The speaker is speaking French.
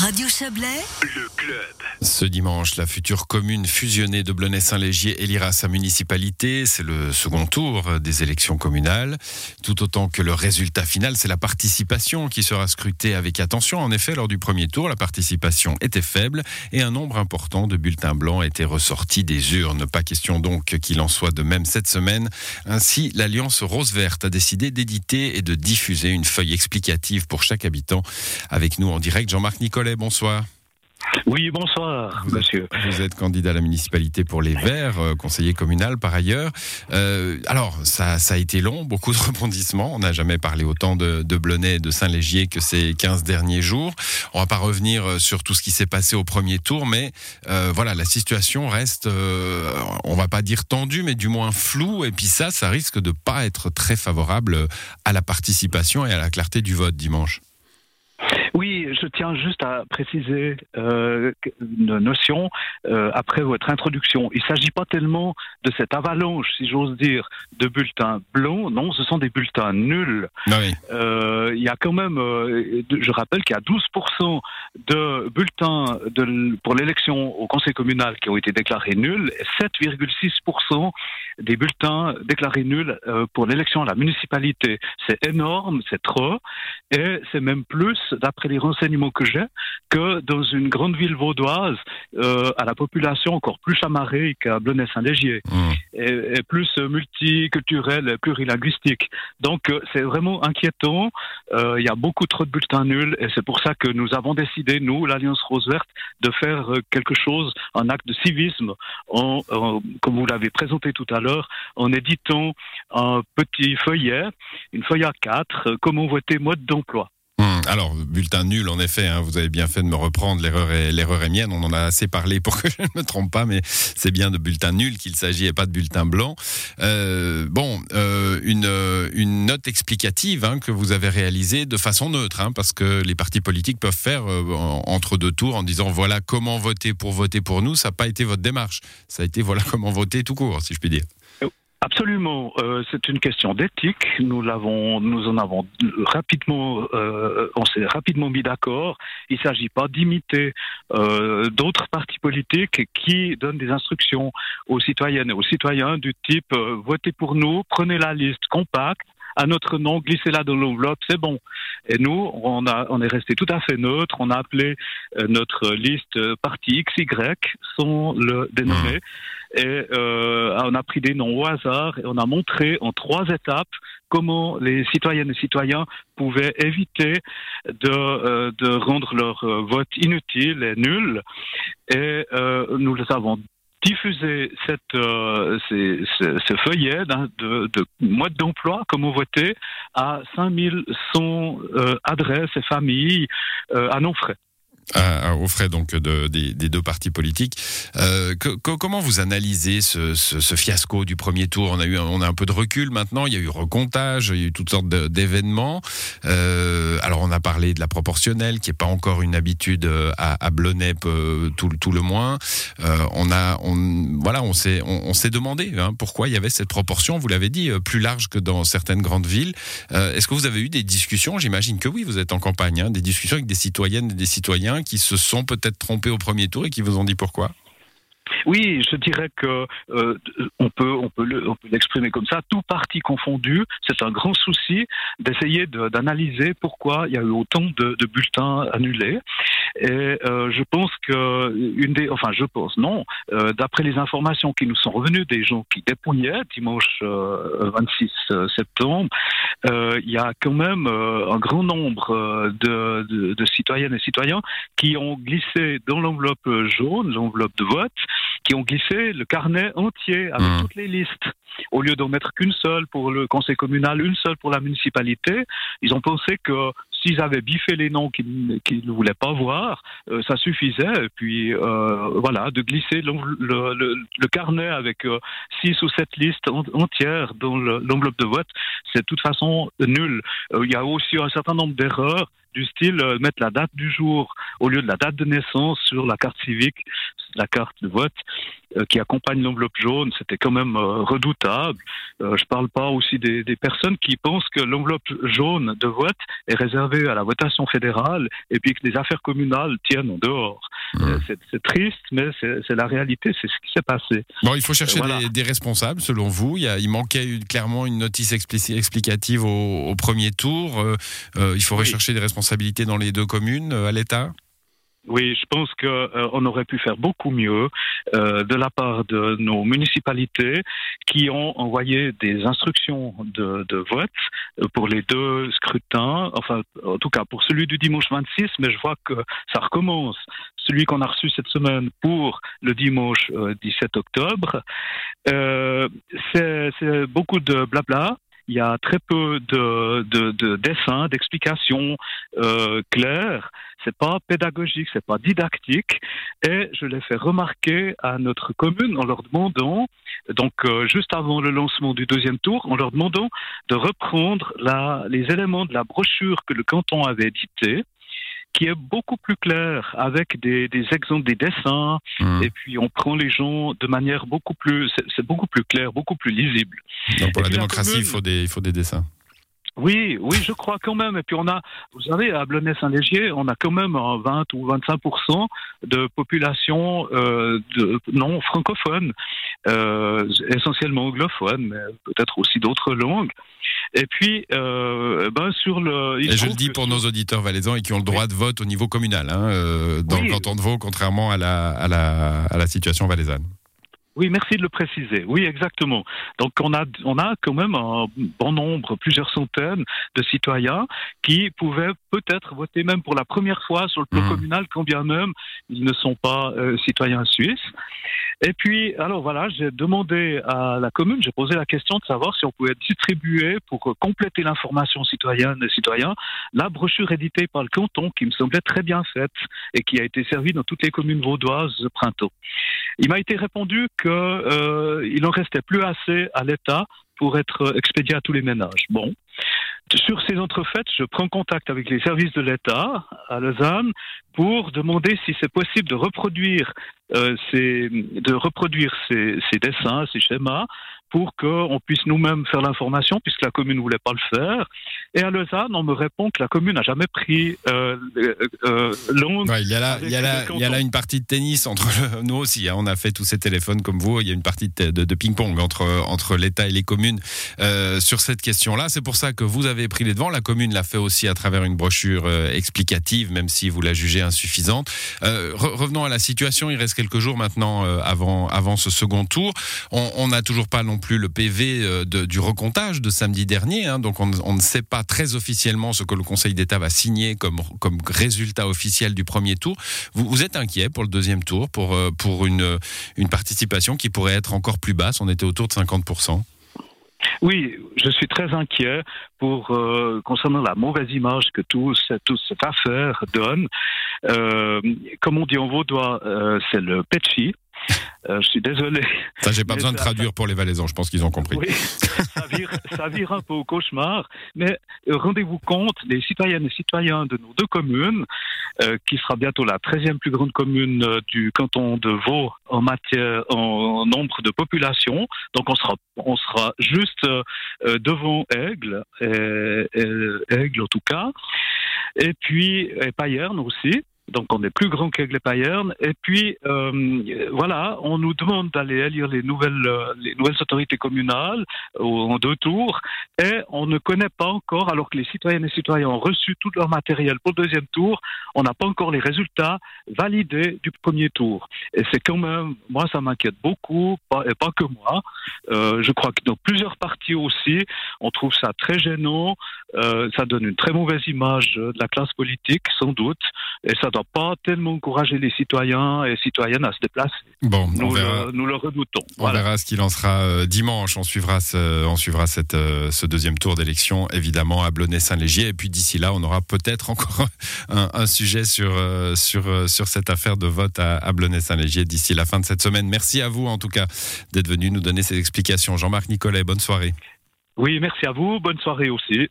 Radio Chablais, le club. Ce dimanche, la future commune fusionnée de Blonay-Saint-Légier élira sa municipalité. C'est le second tour des élections communales. Tout autant que le résultat final, c'est la participation qui sera scrutée avec attention. En effet, lors du premier tour, la participation était faible et un nombre important de bulletins blancs était ressorti des urnes. Pas question donc qu'il en soit de même cette semaine. Ainsi, l'Alliance Rose-Verte a décidé d'éditer et de diffuser une feuille explicative pour chaque habitant. Avec nous en direct, Jean-Marc Bonsoir. Oui, bonsoir, vous monsieur. Êtes, vous êtes candidat à la municipalité pour les Verts, euh, conseiller communal par ailleurs. Euh, alors, ça, ça, a été long, beaucoup de rebondissements. On n'a jamais parlé autant de, de Blonay et de Saint-Légier que ces 15 derniers jours. On va pas revenir euh, sur tout ce qui s'est passé au premier tour, mais euh, voilà, la situation reste, euh, on va pas dire tendue, mais du moins floue. Et puis ça, ça risque de pas être très favorable à la participation et à la clarté du vote dimanche. Je tiens juste à préciser euh, une notion euh, après votre introduction. Il ne s'agit pas tellement de cette avalanche, si j'ose dire, de bulletins blancs. Non, ce sont des bulletins nuls. Ah oui. euh, il y a quand même, je rappelle qu'il y a 12% de bulletins de, pour l'élection au conseil communal qui ont été déclarés nuls et 7,6% des bulletins déclarés nuls pour l'élection à la municipalité. C'est énorme, c'est trop, et c'est même plus, d'après les renseignements que j'ai, que dans une grande ville vaudoise, euh, à la population encore plus chamarrée qu'à Blonay-Saint-Légier, Mmh. et, et, plus multiculturelle et plurilinguistique. Donc euh, c'est vraiment inquiétant. Euh, il y a beaucoup trop de bulletins nuls, et c'est pour ça que nous avons décidé, nous, l'Alliance Rose Verte, de faire quelque chose, un acte de civisme, en, en, comme vous l'avez présenté tout à l'heure, en éditant un petit feuillet, une feuille à quatre, euh, comment voter mode d'emploi. Hum, alors, bulletin nul, en effet, hein, vous avez bien fait de me reprendre, l'erreur est, l'erreur mienne, on en a assez parlé pour que je ne me trompe pas, mais c'est bien de bulletin nul qu'il s'agit et pas de bulletin blanc. Euh, bon, euh, une, une note explicative hein, que vous avez réalisée de façon neutre, hein, parce que les partis politiques peuvent faire euh, entre deux tours en disant voilà comment voter pour voter pour nous, ça n'a pas été votre démarche, ça a été voilà comment voter tout court, si je puis dire. Absolument, euh, c'est une question d'éthique. Nous l'avons, nous en avons rapidement, euh, on s'est rapidement mis d'accord. Il ne s'agit pas d'imiter euh, d'autres partis politiques qui donnent des instructions aux citoyennes et aux citoyens du type euh, votez pour nous, prenez la liste compacte à notre nom, glissez-la dans l'enveloppe, c'est bon. Et nous, on, a, on est resté tout à fait neutre. On a appelé euh, notre liste euh, parti XY, sans le dénommer. Et euh, on a pris des noms au hasard et on a montré en trois étapes comment les citoyennes et citoyens pouvaient éviter de, euh, de rendre leur euh, vote inutile et nul. Et euh, nous les avons diffuser cette, euh, ces feuillets de, de mode d'emploi, comment voter, à 5100 euh, adresses et familles à non frais. À, aux frais donc de, des, deux partis politiques. Euh, comment vous analysez ce, fiasco du premier tour? On a eu, on a un peu de recul maintenant. Il y a eu recomptage, il y a eu toutes sortes d'événements. Euh, alors on a parlé de la proportionnelle, qui est pas encore une habitude à, à Blonay tout, tout le moins. Euh, on on, voilà, on s'est, on, demandé hein, pourquoi il y avait cette proportion. Vous l'avez dit, plus large que dans certaines grandes villes. Euh, Est-ce que vous avez eu des discussions? J'imagine que oui. Vous êtes en campagne, hein, des discussions avec des citoyennes et des citoyens qui se sont peut-être trompés au premier tour et qui vous ont dit pourquoi? Oui, je dirais que euh, on peut on peut l'exprimer comme ça. Tout parti confondu, c'est un grand souci d'essayer d'analyser pourquoi il y a eu autant de, de bulletins annulés. Et euh, je pense que une des, enfin je pense non, euh, d'après les informations qui nous sont revenues des gens qui dépouillaient dimanche 26 septembre, il y a quand même un grand nombre de, de, de citoyennes et citoyens qui ont glissé dans l'enveloppe jaune, l'enveloppe de vote qui ont glissé le carnet entier avec mmh. toutes les listes. Au lieu d'en mettre qu'une seule pour le conseil communal, une seule pour la municipalité, ils ont pensé que s'ils avaient biffé les noms qu'ils qu ne voulaient pas voir, euh, ça suffisait. Et puis euh, voilà, de glisser le carnet avec euh, six ou sept listes entières dans l'enveloppe de vote, c'est de toute façon nul. Euh, il y a aussi un certain nombre d'erreurs du style euh, mettre la date du jour au lieu de la date de naissance sur la carte civique, la carte de vote euh, qui accompagne l'enveloppe jaune, c'était quand même euh, redoutable. Euh, je parle pas aussi des, des personnes qui pensent que l'enveloppe jaune de vote est réservée à la votation fédérale et puis que les affaires communales tiennent en dehors. Mmh. C'est- triste, mais c'est la réalité, c'est ce qui s'est passé. Bon, il faut chercher Voilà. des, des responsables, selon vous. Il, y a- il manquait une- clairement une notice explicative au, au premier tour. Il faudrait Oui. chercher des responsabilités dans les deux communes, euh, à l'État? Oui, je pense que euh, aurait pu faire beaucoup mieux euh, de la part de nos municipalités qui ont envoyé des instructions de, de vote pour les deux scrutins, enfin en tout cas pour celui du dimanche 26, mais je vois que ça recommence. Celui qu'on a reçu cette semaine pour le dimanche euh, 17 octobre, c'est beaucoup de blabla. Il y a très peu de, de, de dessins, d'explications euh, claires. C'est pas pédagogique, c'est pas didactique, et je l'ai fait remarquer à notre commune en leur demandant, donc euh, juste avant le lancement du deuxième tour, en leur demandant de reprendre la, les éléments de la brochure que le canton avait édité, qui est beaucoup plus clair avec des, des exemples, des dessins, Mmh. et puis on prend les gens de manière beaucoup plus, c'est- beaucoup plus clair, beaucoup plus lisible. Donc pour Et la démocratie, il faut des, il faut des dessins. Oui, oui, je crois quand même. Et puis on a, vous savez, à Blonay-Saint-Légier, on a quand même un 20 ou 25% de population euh, de, non francophone, euh, essentiellement anglophone, mais peut-être aussi d'autres langues. Et puis, euh, ben sur le. Et je le dis que pour nos auditeurs valaisans et qui ont le droit de vote au niveau communal, hein, euh, dans Oui. le canton de Vaud, contrairement à la, à la, à la situation valaisanne. Oui, merci de le préciser. Oui, exactement. Donc on a on a quand même un bon nombre, plusieurs centaines de citoyens qui pouvaient peut-être voter même pour la première fois sur le plan Mhm. communal, quand bien même ils ne sont pas euh, citoyens suisses. Et puis, alors voilà, j'ai demandé à la commune, j'ai posé la question de savoir si on pouvait distribuer pour euh, compléter l'information citoyenne et citoyens la brochure éditée par le canton qui me semblait très bien faite et qui a été servie dans toutes les communes vaudoises ce printemps. Il m'a été répondu que euh, il en restait plus assez à l'État pour être expédié à tous les ménages. Bon. Sur ces entrefaites, je prends contact avec les services de l'État à Lausanne pour demander si c'est possible de reproduire euh, ces, ces dessins, ces schémas, pour qu'on puisse nous-mêmes faire l'information, puisque la commune ne voulait pas le faire. Et à Lausanne, on me répond que la commune n'a jamais pris euh, longue Ouais, il, y a là, avec il, y a là, le il y a là canton. une partie de tennis entre le- nous aussi. hein, on a fait tous ces téléphones comme vous. Il y a une partie de, de- de ping-pong entre, entre l'État et les communes euh, sur cette question-là. C'est pour ça que vous avez pris les devants. La commune l'a fait aussi à travers une brochure euh, explicative, même si vous la jugez insuffisante. Euh, re- revenons à la situation. Il reste quelques jours maintenant avant, avant ce second tour. On n'a toujours pas non plus le PV de- du recomptage de samedi dernier. hein, donc on, on ne sait pas très officiellement ce que le Conseil d'État va signer comme, comme résultat officiel du premier tour. Vous, êtes inquiet pour le deuxième tour, pour, euh, pour une, une participation qui pourrait être encore plus basse? On était autour de 50%. Oui, je suis très inquiet pour euh, concernant la mauvaise image que tout, toute cette affaire donne. Euh, comme on dit en vaudois, euh, c'est le petchi. Euh, je suis désolé. Ça, j'ai pas Mais besoin de traduire pour les Valaisans. Je pense qu'ils ont compris. Oui, ça vire, ça vire un peu au cauchemar. Mais euh, rendez-vous compte, les citoyennes et citoyens de nos deux communes, euh, qui sera bientôt la 13e plus grande commune du canton de Vaud en matière, en nombre de population. Donc on sera, on sera juste euh, devant Aigle, et, et- Aigle en tout cas. Et puis, et Payerne aussi. Donc on est plus grand qu'Aigle et Payerne. Et puis euh, voilà, on nous demande d'aller élire les nouvelles, euh, les nouvelles autorités communales au- en deux tours, et on ne connaît pas encore, alors que les citoyennes et citoyens ont reçu tout leur matériel pour le deuxième tour, on n'a pas encore les résultats validés du premier tour. Et c'est quand même, moi ça m'inquiète beaucoup, et pas que moi. Euh, je crois que dans plusieurs partis aussi, on trouve ça très gênant, euh, ça donne une très mauvaise image de la classe politique, sans doute, et ça doit pas tellement encourager les citoyens et citoyennes à se déplacer. Bon, on Nous, verra. le, nous le redoutons. On Voilà. verra ce qu'il en sera euh, dimanche. On suivra ce, on suivra cette, euh, ce deuxième tour d'élection, évidemment, à Blonay-Saint-Légier. Et puis d'ici là, on aura peut-être encore un, un sujet sur, sur, euh, sur cette affaire de vote à, à Blonay-Saint-Légier d'ici la fin de cette semaine. Merci à vous, en tout cas, d'être venu nous donner ces explications. Jean-Marc Nicolet, bonne soirée. Oui, merci à vous. Bonne soirée aussi.